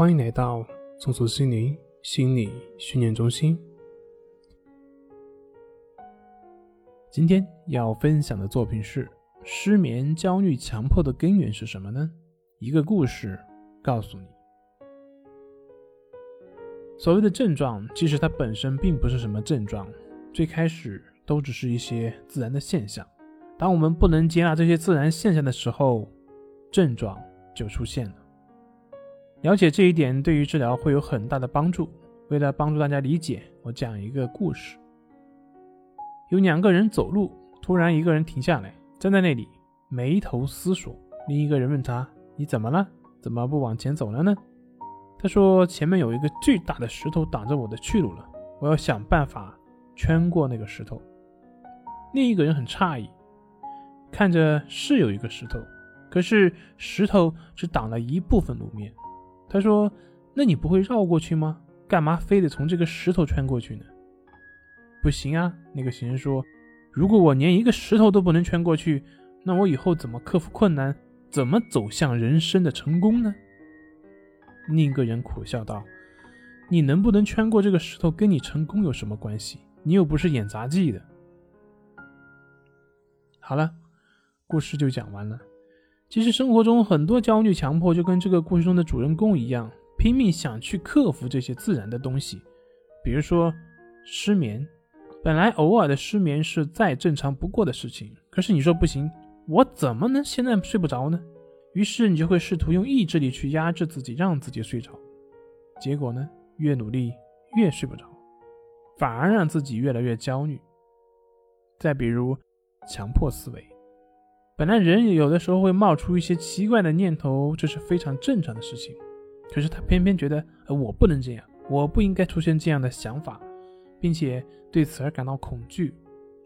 欢迎来到松鼠心灵心理训练中心。今天要分享的作品是：失眠、焦虑、强迫的根源是什么呢？一个故事告诉你。所谓的症状，其实它本身并不是什么症状，最开始都只是一些自然的现象。当我们不能接纳这些自然现象的时候，症状就出现了。了解这一点对于治疗会有很大的帮助。为了帮助大家理解，我讲一个故事：有两个人走路，突然一个人停下来，站在那里眉头思索。另一个人问他：“你怎么了？怎么不往前走了呢？”他说：“前面有一个巨大的石头挡着我的去路了，我要想办法圈过那个石头。”另一个人很诧异，看着是有一个石头，可是石头只挡了一部分路面。他说：“那你不会绕过去吗？干嘛非得从这个石头穿过去呢？”“不行啊！”那个行人说，“如果我连一个石头都不能穿过去，那我以后怎么克服困难，怎么走向人生的成功呢？”另一个人苦笑道：“你能不能穿过这个石头，跟你成功有什么关系？你又不是演杂技的。”好了，故事就讲完了。其实生活中很多焦虑、强迫，就跟这个故事中的主人公一样，拼命想去克服这些自然的东西。比如说失眠，本来偶尔的失眠是再正常不过的事情，可是你说不行，我怎么能现在睡不着呢？于是你就会试图用意志力去压制自己，让自己睡着。结果呢，越努力越睡不着，反而让自己越来越焦虑。再比如强迫思维，本来人有的时候会冒出一些奇怪的念头，这是非常正常的事情。可是他偏偏觉得，呃，我不能这样，我不应该出现这样的想法，并且对此而感到恐惧，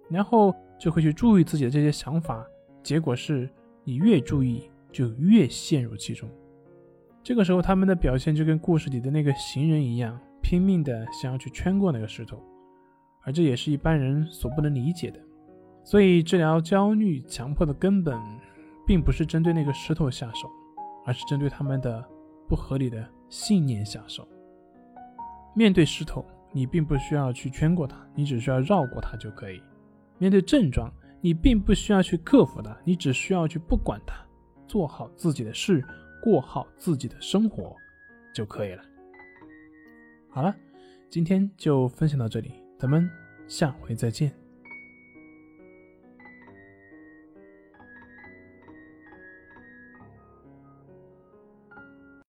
然后就会去注意自己的这些想法。结果是你越注意。就越陷入其中。这个时候，他们的表现就跟故事里的那个行人一样，拼命的想要去穿过那个石头，而这也是一般人所不能理解的。所以，治疗焦虑、强迫的根本，并不是针对那个石头下手，而是针对他们的不合理的信念下手。面对石头，你并不需要去圈过它，你只需要绕过它就可以。面对症状，你并不需要去克服它，你只需要去不管它。做好自己的事，过好自己的生活就可以了。好了，今天就分享到这里，咱们下回再见。